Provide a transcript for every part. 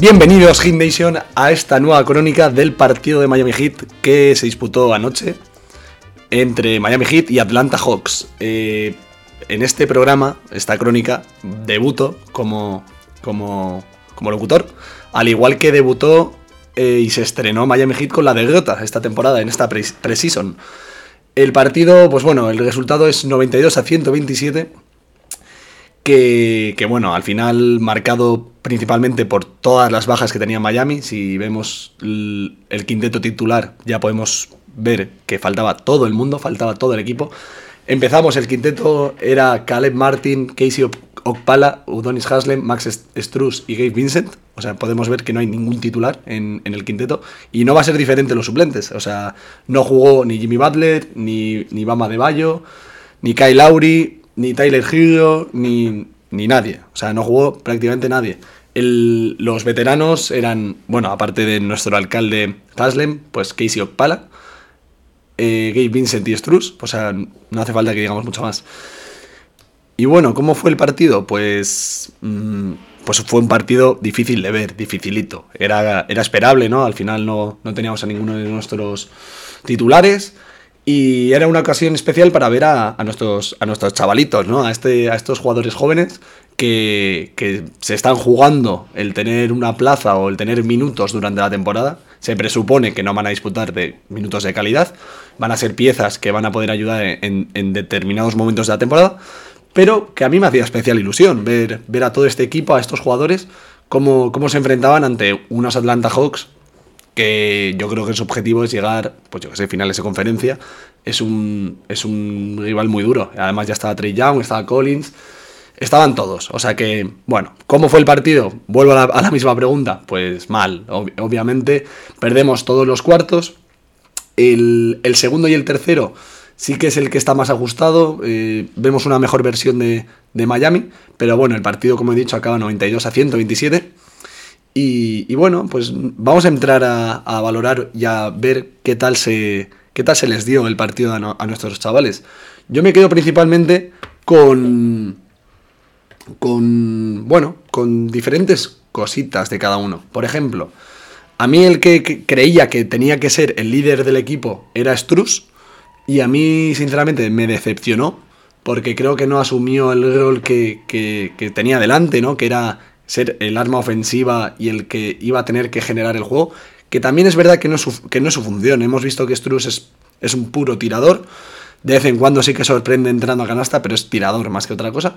Bienvenidos Heat Nation a esta nueva crónica del partido de Miami Heat que se disputó anoche entre Miami Heat y Atlanta Hawks. Eh, en este programa, esta crónica, debuto como, como, como locutor, al igual que debutó eh, y se estrenó Miami Heat con la derrota esta temporada, en esta pre-season. El partido, pues bueno, el resultado es 92 a 127 que, bueno, al final marcado principalmente por todas las bajas que tenía Miami. Si vemos el, quinteto titular, ya podemos ver que faltaba todo el mundo, faltaba todo el equipo. Empezamos, el quinteto era Caleb Martin, Casey Okpala, Udonis Haslem, Max Struz y Gabe Vincent. O sea, podemos ver que no hay ningún titular en, en, el quinteto. Y no va a ser diferente los suplentes. O sea, no jugó ni Jimmy Butler, ni, ni Bama de Bayo, ni Kyle Lowry, ni Tyler Hero, ni, ni nadie. O sea, no jugó prácticamente nadie. los veteranos eran, bueno, aparte de nuestro alcalde Haslem, pues Casey Okpala, eh, Gabe Vincent y Struz. O sea, no hace falta que digamos mucho más. Y bueno, ¿cómo fue el partido? Pues, mm, pues fue un partido difícil de ver, dificilito. Era, era esperable, ¿no? Al final no, no teníamos a ninguno de nuestros titulares. Y era una ocasión especial para ver a, nuestros, a nuestros chavalitos, ¿no? A, este, a estos jugadores jóvenes que, que, se están jugando el tener una plaza o el tener minutos durante la temporada. Se presupone que no van a disputar de minutos de calidad, van a ser piezas que van a poder ayudar en, en determinados momentos de la temporada, pero que a mí me hacía especial ilusión ver, ver a todo este equipo, a estos jugadores, cómo, cómo se enfrentaban ante unos Atlanta Hawks que yo creo que su objetivo es llegar, pues yo que sé, finales de conferencia. Es un, es un rival muy duro. Además ya estaba Trey Young, estaba Collins, estaban todos. O sea que, bueno, ¿cómo fue el partido? Vuelvo a la, misma pregunta. Pues mal, obviamente. Perdemos todos los cuartos. El, segundo y el tercero sí que es el que está más ajustado. Eh, vemos una mejor versión de, de Miami. Pero bueno, el partido, como he dicho, acaba 92 a 127. Y, bueno, pues vamos a entrar a, valorar y a ver qué tal se, qué tal se les dio el partido a, nuestros chavales. Yo me quedo principalmente con, con, bueno, con diferentes cositas de cada uno. Por ejemplo, a mí el que, creía que tenía que ser el líder del equipo era Struz y a mí sinceramente me decepcionó porque creo que no asumió el rol que, que, que tenía delante, ¿no? Que era ser el arma ofensiva y el que iba a tener que generar el juego, que también es verdad que no es su, función. Hemos visto que Struz es, un puro tirador, de vez en cuando sí que sorprende entrando a canasta, pero es tirador más que otra cosa.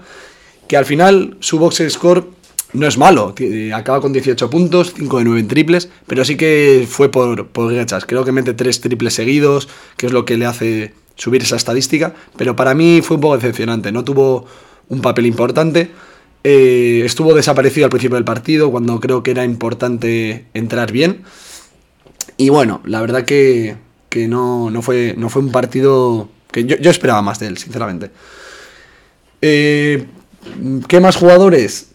Que al final su box score no es malo, acaba con 18 puntos, 5 de 9 en triples, pero sí que fue por, por gachas. Creo que mete 3 triples seguidos, que es lo que le hace subir esa estadística, pero para mí fue un poco decepcionante, no tuvo un papel importante. Eh, estuvo desaparecido al principio del partido, cuando creo que era importante entrar bien. Y bueno, la verdad que, no, fue, no fue un partido que yo, esperaba más de él, sinceramente. Eh, ¿Qué más jugadores?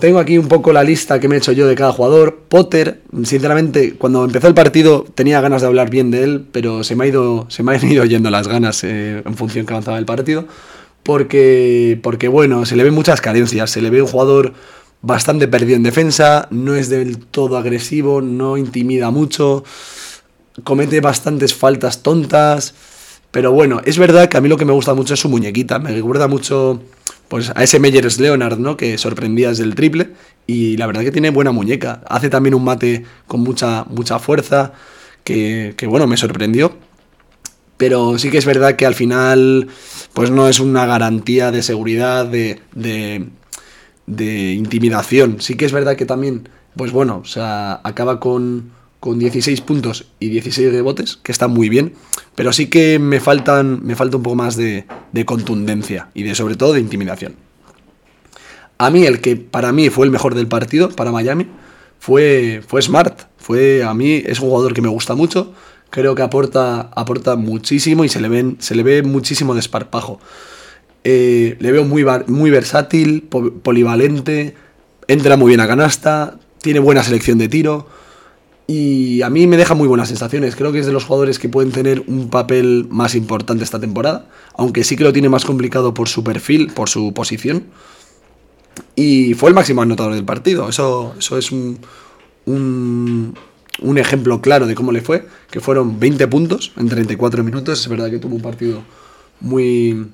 Tengo aquí un poco la lista que me he hecho yo de cada jugador. Potter, sinceramente, cuando empezó el partido tenía ganas de hablar bien de él, pero se me, ha ido, se me han ido yendo las ganas eh, en función que avanzaba el partido porque, porque bueno, se le ven muchas carencias, se le ve un jugador bastante perdido en defensa, no es del todo agresivo, no intimida mucho, comete bastantes faltas tontas, pero bueno, es verdad que a mí lo que me gusta mucho es su muñequita, me recuerda mucho pues a ese Meyers Leonard, ¿no? Que sorprendía desde el triple y la verdad que tiene buena muñeca, hace también un mate con mucha mucha fuerza que, que bueno, me sorprendió. Pero sí que es verdad que al final pues no es una garantía de seguridad, de, de, intimidación. Sí que es verdad que también, pues bueno, o sea, acaba con, con 16 puntos y 16 rebotes, que está muy bien, pero sí que me, faltan, me falta un poco más de, de contundencia y de sobre todo de intimidación. A mí el que para mí fue el mejor del partido, para Miami, fue, fue Smart. Fue a mí, es un jugador que me gusta mucho creo que aporta, aporta muchísimo y se le, ven, se le ve muchísimo desparpajo. Eh, le veo muy, muy versátil, polivalente, entra muy bien a canasta, tiene buena selección de tiro y a mí me deja muy buenas sensaciones. Creo que es de los jugadores que pueden tener un papel más importante esta temporada, aunque sí que lo tiene más complicado por su perfil, por su posición. Y fue el máximo anotador del partido, eso, eso es un, un, un ejemplo claro de cómo le fue, que fueron 20 puntos en 34 minutos. Es verdad que tuvo un partido muy...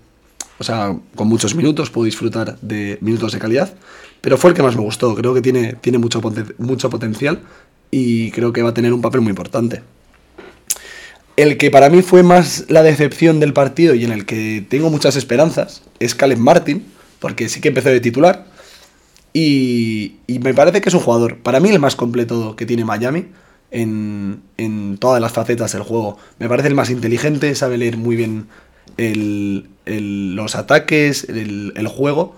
O sea, con muchos minutos, puedo disfrutar de minutos de calidad, pero fue el que más me gustó. Creo que tiene, tiene mucho, mucho potencial y creo que va a tener un papel muy importante. El que para mí fue más la decepción del partido y en el que tengo muchas esperanzas es Caleb Martin, porque sí que empezó de titular y, y me parece que es un jugador, para mí el más completo que tiene Miami en, todas las facetas del juego. Me parece el más inteligente, sabe leer muy bien los ataques, el, juego,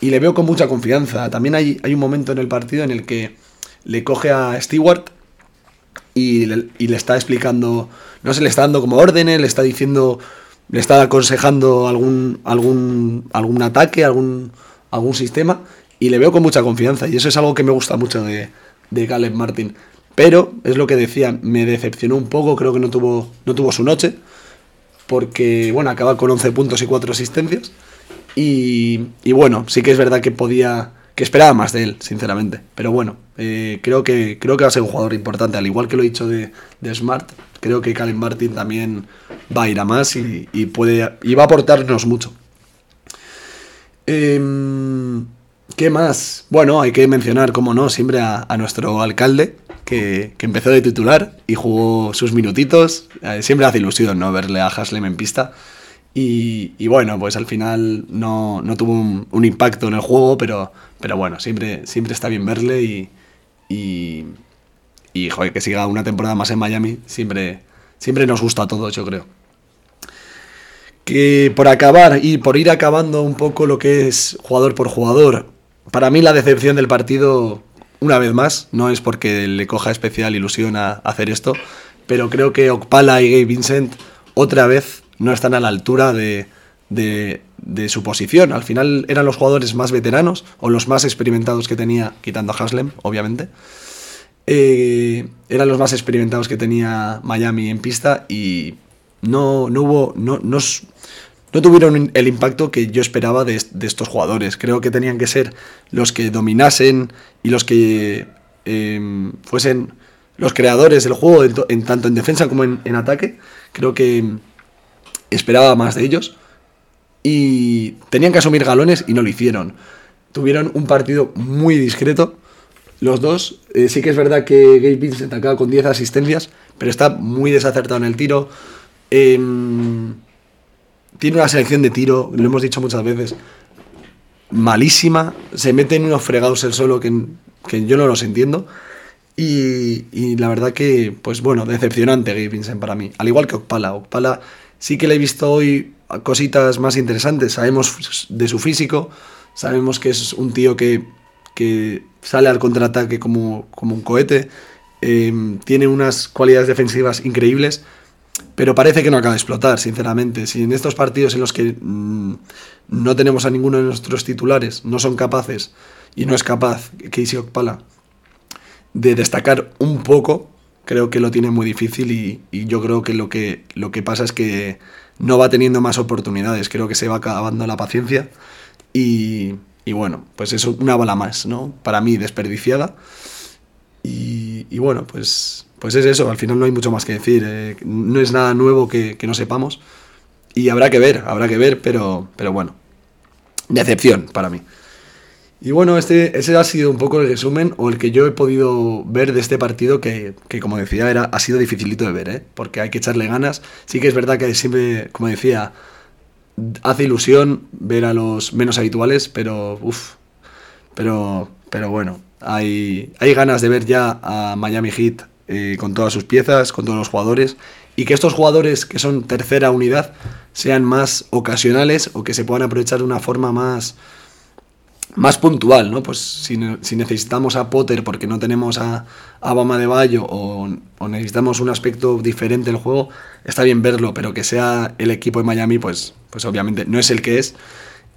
y le veo con mucha confianza. También hay, hay, un momento en el partido en el que le coge a Stewart y le, está explicando, no sé, le está dando como órdenes, le está diciendo, le está aconsejando algún, algún, algún ataque, algún, algún sistema, y le veo con mucha confianza, y eso es algo que me gusta mucho de, de Caleb Martin. Pero, es lo que decía, me decepcionó un poco, creo que no tuvo, no tuvo su noche, porque, bueno, acaba con 11 puntos y 4 asistencias. Y, bueno, sí que es verdad que podía, que esperaba más de él, sinceramente. Pero bueno, eh, creo, que, creo que va a ser un jugador importante, al igual que lo he dicho de, de Smart, creo que Calen Martin también va a ir a más y, y, puede, y va a aportarnos mucho. Eh, ¿Qué más? Bueno, hay que mencionar, como no, siempre a nuestro alcalde, que, empezó de titular y jugó sus minutitos. Eh, siempre hace ilusión no verle a Haslem en pista. Y, bueno, pues al final no, no tuvo un, impacto en el juego, pero, pero bueno, siempre, siempre está bien verle y, y, que siga una temporada más en Miami siempre, siempre nos gusta a todos, yo creo. Que por acabar y por ir acabando un poco lo que es jugador por jugador, para mí la decepción del partido una vez más, no es porque le coja especial ilusión a hacer esto, pero creo que Okpala y Gabe Vincent otra vez no están a la altura de, de, su posición. Al final eran los jugadores más veteranos o los más experimentados que tenía, quitando a Haslem, obviamente. Eh, eran los más experimentados que tenía Miami en pista y no, no hubo. No, no, no tuvieron el impacto que yo esperaba de, estos jugadores. Creo que tenían que ser los que dominasen y los que eh, fuesen los creadores del juego, en, tanto en defensa como en, ataque. Creo que esperaba más de ellos. Y tenían que asumir galones y no lo hicieron. Tuvieron un partido muy discreto. Los dos, eh, sí que es verdad que Gabe Vincent acaba con 10 asistencias, pero está muy desacertado en el tiro. Eh, tiene una selección de tiro, lo hemos dicho muchas veces, malísima. Se mete en unos fregados el solo que, que yo no los entiendo. Y, la verdad que, pues bueno, decepcionante Gabe para mí. Al igual que Okpala. Okpala sí que le he visto hoy cositas más interesantes. Sabemos de su físico, sabemos que es un tío que, que sale al contraataque como, como un cohete. Eh, tiene unas cualidades defensivas increíbles pero parece que no acaba de explotar, sinceramente. Si en estos partidos en los que mmm, no tenemos a ninguno de nuestros titulares, no son capaces, y no es capaz Casey Okpala, de destacar un poco, creo que lo tiene muy difícil y, yo creo que lo, que lo que pasa es que no va teniendo más oportunidades, creo que se va acabando la paciencia y, y bueno, pues es una bala más, ¿no? Para mí desperdiciada y bueno, pues pues es eso, al final no hay mucho más que decir. Eh, no es nada nuevo que, no sepamos. Y habrá que ver, habrá que ver, pero, pero bueno. Decepción para mí. Y bueno, este, ese ha sido un poco el resumen o el que yo he podido ver de este partido que, que como decía, era, ha sido dificilito de ver, ¿eh? porque hay que echarle ganas. Sí que es verdad que siempre, como decía, hace ilusión ver a los menos habituales, pero uff, pero, pero bueno, hay, hay ganas de ver ya a Miami Heat eh, con todas sus piezas, con todos los jugadores, y que estos jugadores que son tercera unidad sean más ocasionales o que se puedan aprovechar de una forma más, más puntual, ¿no? Pues si, si necesitamos a Potter porque no tenemos a, a Bama de Bayo o, o, necesitamos un aspecto diferente del juego, está bien verlo, pero que sea el equipo de Miami, pues, pues obviamente no es el que es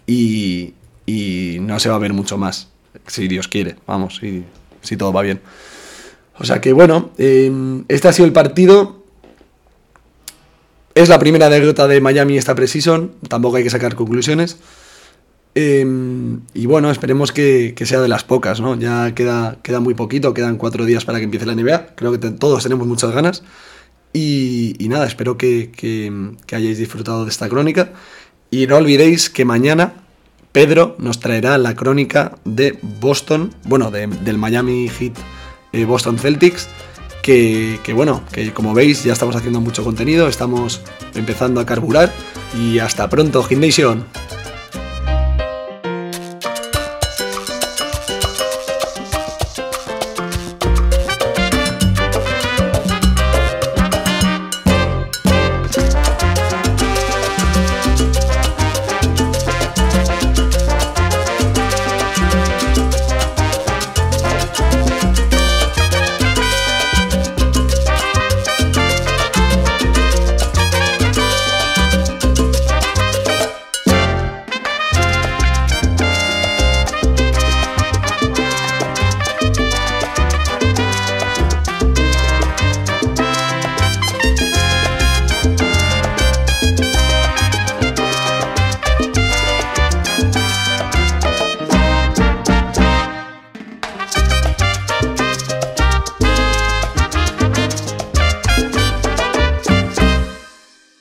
y, y no se va a ver mucho más, si Dios quiere, vamos, si, si todo va bien. O sea que bueno, eh, este ha sido el partido. Es la primera derrota de Miami esta preseason, tampoco hay que sacar conclusiones. Em, y bueno, esperemos que, sea de las pocas, ¿no? Ya queda, queda muy poquito, quedan cuatro días para que empiece la NBA. Creo que todos tenemos muchas ganas. Y, nada, espero que, hayáis disfrutado de esta crónica. Y no olvidéis que mañana Pedro nos traerá la crónica de Boston, bueno, del Miami Heat eh, Boston Celtics. Que, que, bueno, que como veis ya estamos haciendo mucho contenido, estamos empezando a carburar y hasta pronto, Gymnasium.